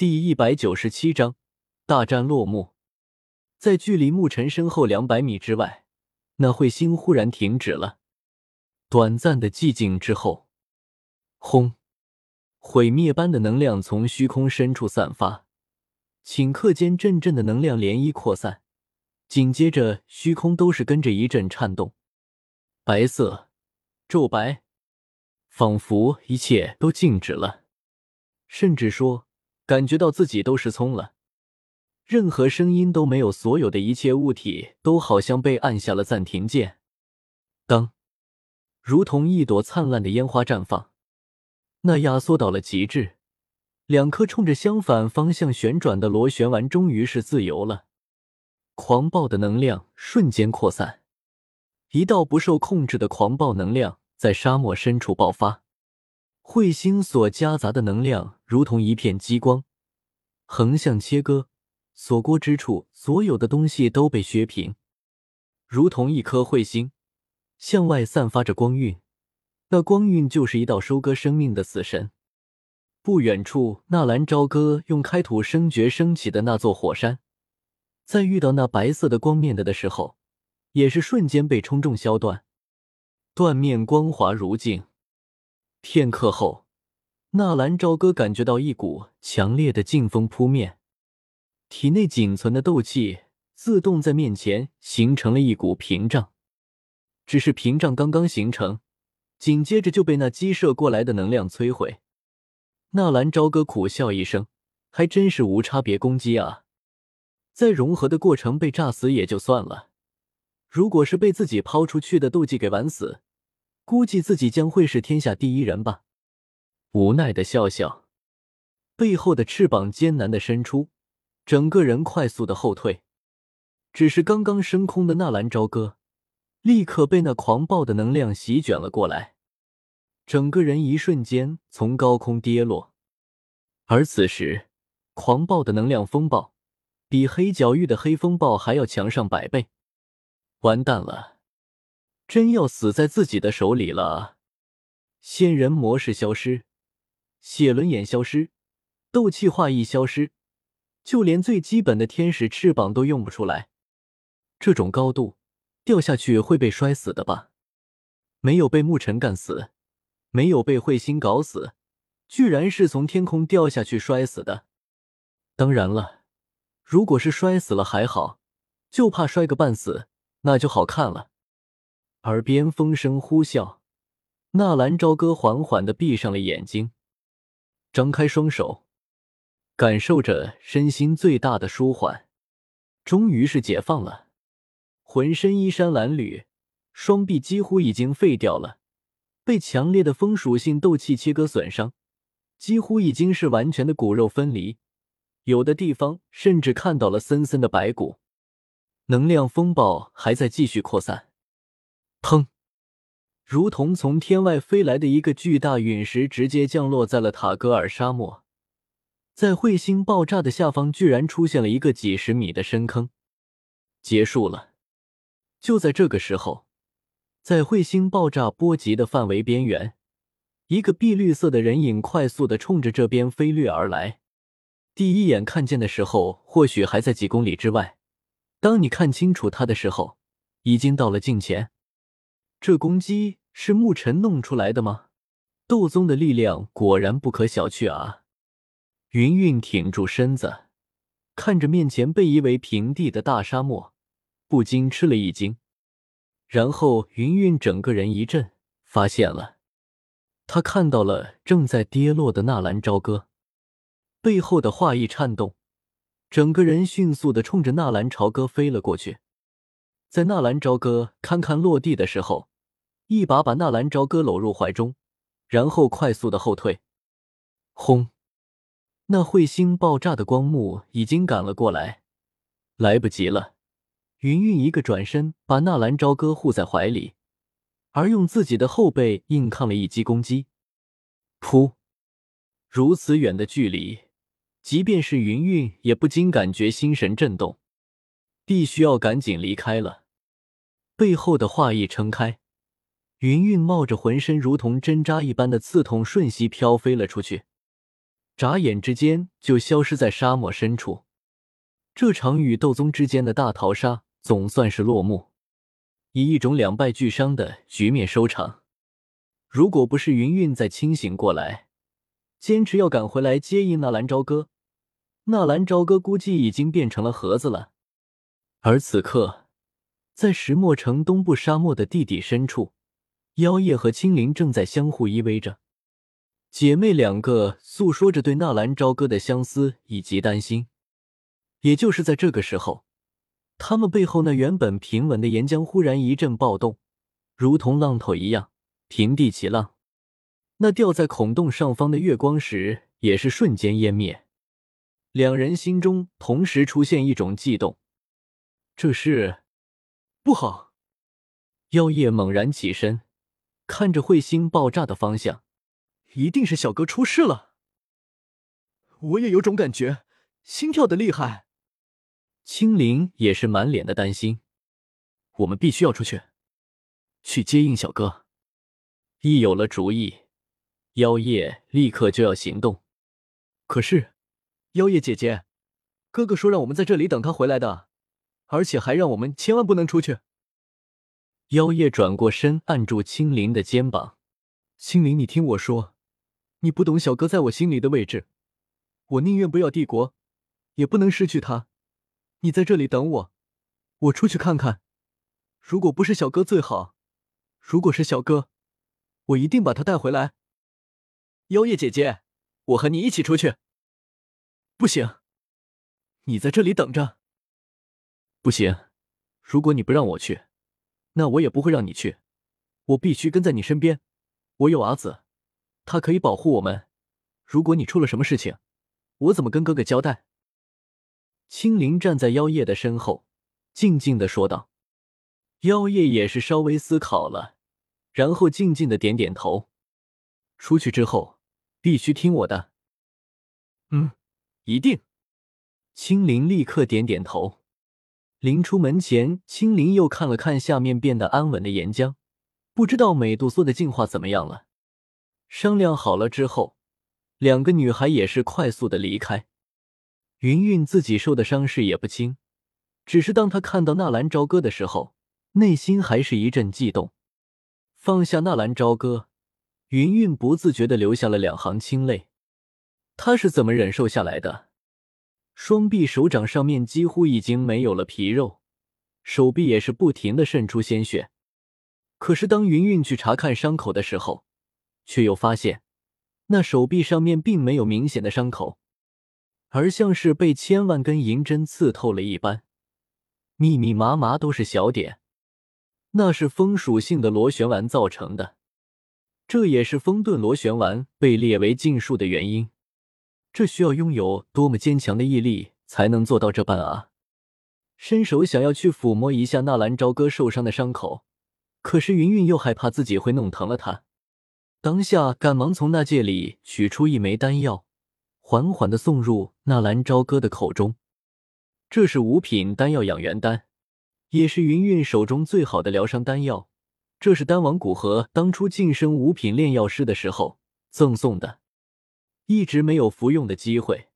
第一百九十七章大战落幕。在距离牧尘身后两百米之外，那彗星忽然停止了。短暂的寂静之后，轰！毁灭般的能量从虚空深处散发，顷刻间阵阵的能量涟漪扩散。紧接着，虚空都是跟着一阵颤动，白色、骤白，仿佛一切都静止了，甚至说。感觉到自己都失聪了，任何声音都没有，所有的一切物体都好像被按下了暂停键。当，如同一朵灿烂的烟花绽放，那压缩到了极致，两颗冲着相反方向旋转的螺旋丸终于是自由了。狂暴的能量瞬间扩散，一道不受控制的狂暴能量在沙漠深处爆发。彗星所夹杂的能量如同一片激光，横向切割，所过之处，所有的东西都被削平，如同一颗彗星向外散发着光晕，那光晕就是一道收割生命的死神。不远处，纳兰朝歌用开土生绝升起的那座火山，在遇到那白色的光面的的时候，也是瞬间被冲中削断，断面光滑如镜。片刻后，纳兰朝歌感觉到一股强烈的劲风扑面，体内仅存的斗气自动在面前形成了一股屏障。只是屏障刚刚形成，紧接着就被那激射过来的能量摧毁。纳兰朝歌苦笑一声，还真是无差别攻击啊！在融合的过程被炸死也就算了，如果是被自己抛出去的斗技给玩死。估计自己将会是天下第一人吧。无奈的笑笑，背后的翅膀艰难的伸出，整个人快速的后退。只是刚刚升空的纳兰朝歌，立刻被那狂暴的能量席卷了过来，整个人一瞬间从高空跌落。而此时，狂暴的能量风暴比黑角域的黑风暴还要强上百倍。完蛋了！真要死在自己的手里了！仙人模式消失，血轮眼消失，斗气化翼消失，就连最基本的天使翅膀都用不出来。这种高度掉下去会被摔死的吧？没有被牧尘干死，没有被彗星搞死，居然是从天空掉下去摔死的。当然了，如果是摔死了还好，就怕摔个半死，那就好看了。耳边风声呼啸，纳兰朝歌缓缓的闭上了眼睛，张开双手，感受着身心最大的舒缓，终于是解放了。浑身衣衫褴褛，双臂几乎已经废掉了，被强烈的风属性斗气切割损伤，几乎已经是完全的骨肉分离，有的地方甚至看到了森森的白骨。能量风暴还在继续扩散。砰！如同从天外飞来的一个巨大陨石，直接降落在了塔格尔沙漠。在彗星爆炸的下方，居然出现了一个几十米的深坑。结束了。就在这个时候，在彗星爆炸波及的范围边缘，一个碧绿色的人影快速的冲着这边飞掠而来。第一眼看见的时候，或许还在几公里之外；当你看清楚他的时候，已经到了近前。这攻击是牧尘弄出来的吗？斗宗的力量果然不可小觑啊！云云挺住身子，看着面前被夷为平地的大沙漠，不禁吃了一惊。然后云云整个人一震，发现了，他看到了正在跌落的纳兰朝歌，背后的画意颤动，整个人迅速的冲着纳兰朝歌飞了过去。在纳兰朝歌堪堪落地的时候。一把把纳兰朝歌搂入怀中，然后快速的后退。轰！那彗星爆炸的光幕已经赶了过来，来不及了。云云一个转身，把纳兰朝歌护在怀里，而用自己的后背硬抗了一击攻击。噗！如此远的距离，即便是云云也不禁感觉心神震动，必须要赶紧离开了。背后的画意撑开。云云冒着浑身如同针扎一般的刺痛，瞬息飘飞了出去。眨眼之间就消失在沙漠深处。这场与斗宗之间的大逃杀总算是落幕，以一种两败俱伤的局面收场。如果不是云云再清醒过来，坚持要赶回来接应纳兰朝歌，纳兰朝歌估计已经变成了盒子了。而此刻，在石墨城东部沙漠的地底深处，妖夜和青灵正在相互依偎着，姐妹两个诉说着对纳兰朝歌的相思以及担心。也就是在这个时候，他们背后那原本平稳的岩浆忽然一阵暴动，如同浪头一样平地起浪。那吊在孔洞上方的月光石也是瞬间湮灭。两人心中同时出现一种悸动，这是不好。妖夜猛然起身，看着彗星爆炸的方向，一定是小哥出事了。我也有种感觉，心跳的厉害。青灵也是满脸的担心，我们必须要出去，去接应小哥。一有了主意，妖夜立刻就要行动。可是，妖夜姐姐，哥哥说让我们在这里等他回来的，而且还让我们千万不能出去。妖夜转过身，按住青灵的肩膀：“青灵，你听我说，你不懂小哥在我心里的位置，我宁愿不要帝国，也不能失去他。”你在这里等我，我出去看看。如果不是小哥最好，如果是小哥，我一定把他带回来。妖夜姐姐，我和你一起出去。不行，你在这里等着。不行，如果你不让我去，那我也不会让你去。我必须跟在你身边。我有阿紫，他可以保护我们。如果你出了什么事情，我怎么跟哥哥交代？青灵站在妖夜的身后，静静的说道：“妖夜也是稍微思考了，然后静静的点点头。出去之后，必须听我的。”“嗯，一定。”青灵立刻点点头。临出门前，青灵又看了看下面变得安稳的岩浆，不知道美杜莎的进化怎么样了。商量好了之后，两个女孩也是快速的离开。云云自己受的伤势也不轻，只是当她看到纳兰朝歌的时候，内心还是一阵悸动。放下纳兰朝歌，云云不自觉的流下了两行清泪。她是怎么忍受下来的？双臂、手掌上面几乎已经没有了皮肉，手臂也是不停的渗出鲜血。可是当云云去查看伤口的时候，却又发现那手臂上面并没有明显的伤口。而像是被千万根银针刺透了一般，密密麻麻都是小点，那是风属性的螺旋丸造成的。这也是风遁螺旋丸被列为禁术的原因。这需要拥有多么坚强的毅力才能做到这般啊！伸手想要去抚摸一下纳兰朝歌受伤的伤口，可是云云又害怕自己会弄疼了他，当下赶忙从那戒里取出一枚丹药。缓缓的送入纳兰朝歌的口中，这是五品丹药养元丹，也是云云手中最好的疗伤丹药。这是丹王古河当初晋升五品炼药师的时候赠送的，一直没有服用的机会，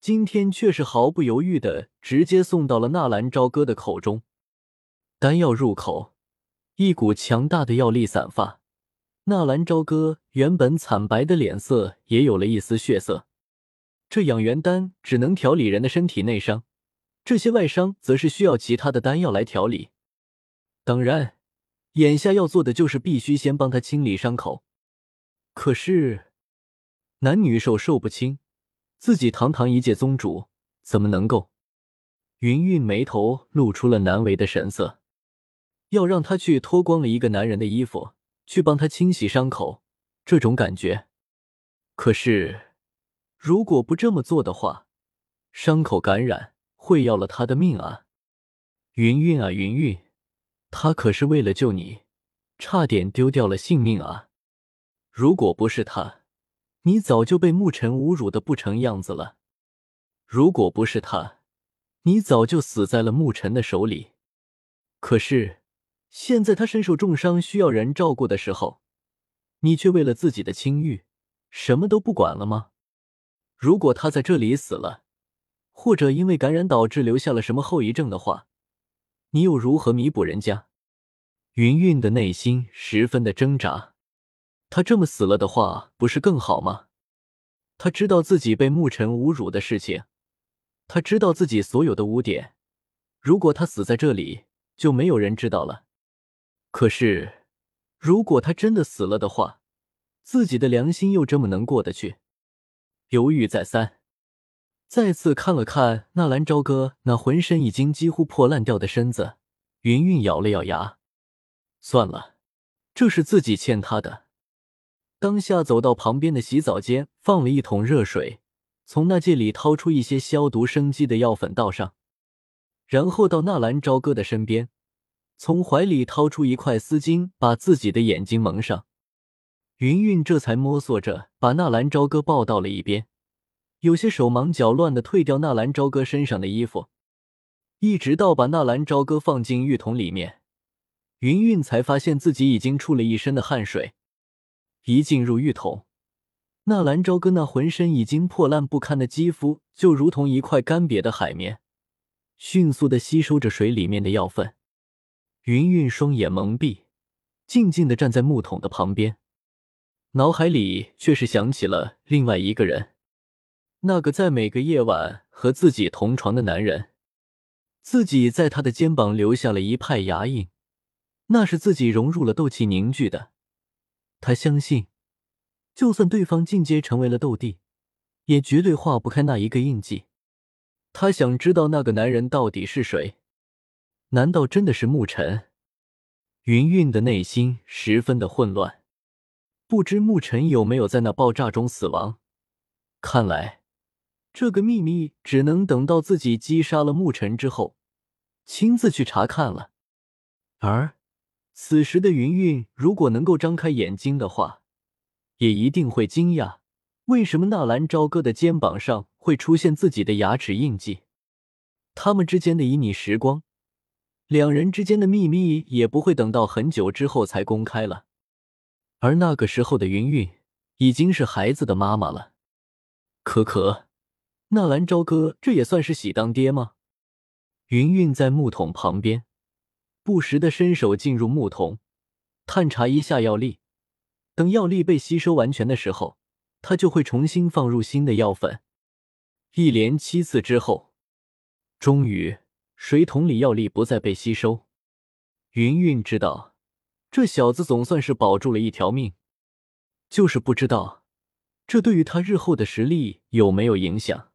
今天却是毫不犹豫的直接送到了纳兰朝歌的口中。丹药入口，一股强大的药力散发，纳兰朝歌原本惨白的脸色也有了一丝血色。这养元丹只能调理人的身体内伤，这些外伤则是需要其他的丹药来调理。当然，眼下要做的就是必须先帮他清理伤口。可是，男女授受不亲，自己堂堂一介宗主，怎么能够？云韵眉头露出了难为的神色，要让他去脱光了一个男人的衣服，去帮他清洗伤口，这种感觉，可是。如果不这么做的话，伤口感染会要了他的命啊！云云啊，云云，他可是为了救你，差点丢掉了性命啊！如果不是他，你早就被牧尘侮辱的不成样子了；如果不是他，你早就死在了牧尘的手里。可是现在他身受重伤，需要人照顾的时候，你却为了自己的清誉，什么都不管了吗？如果他在这里死了，或者因为感染导致留下了什么后遗症的话，你又如何弥补人家？云云的内心十分的挣扎。他这么死了的话，不是更好吗？他知道自己被牧尘侮辱的事情，他知道自己所有的污点。如果他死在这里，就没有人知道了。可是，如果他真的死了的话，自己的良心又这么能过得去？犹豫再三，再次看了看纳兰朝歌那浑身已经几乎破烂掉的身子，云云咬了咬牙，算了，这是自己欠他的。当下走到旁边的洗澡间，放了一桶热水，从那戒里掏出一些消毒生肌的药粉倒上，然后到纳兰朝歌的身边，从怀里掏出一块丝巾，把自己的眼睛蒙上。云云这才摸索着把纳兰朝歌抱到了一边，有些手忙脚乱的退掉纳兰朝歌身上的衣服，一直到把纳兰朝歌放进浴桶里面，云云才发现自己已经出了一身的汗水。一进入浴桶，纳兰朝歌那浑身已经破烂不堪的肌肤就如同一块干瘪的海绵，迅速的吸收着水里面的药粉。云云双眼蒙蔽，静静的站在木桶的旁边。脑海里却是想起了另外一个人，那个在每个夜晚和自己同床的男人，自己在他的肩膀留下了一派牙印，那是自己融入了斗气凝聚的。他相信，就算对方进阶成为了斗帝，也绝对化不开那一个印记。他想知道那个男人到底是谁？难道真的是沐尘？云云的内心十分的混乱。不知沐尘有没有在那爆炸中死亡？看来，这个秘密只能等到自己击杀了沐尘之后，亲自去查看了。而此时的云云，如果能够张开眼睛的话，也一定会惊讶，为什么纳兰朝歌的肩膀上会出现自己的牙齿印记？他们之间的旖旎时光，两人之间的秘密，也不会等到很久之后才公开了。而那个时候的云云已经是孩子的妈妈了。可可，纳兰朝歌这也算是喜当爹吗？云云在木桶旁边，不时的伸手进入木桶，探查一下药力。等药力被吸收完全的时候，他就会重新放入新的药粉。一连七次之后，终于水桶里药力不再被吸收。云云知道。这小子总算是保住了一条命，就是不知道这对于他日后的实力有没有影响。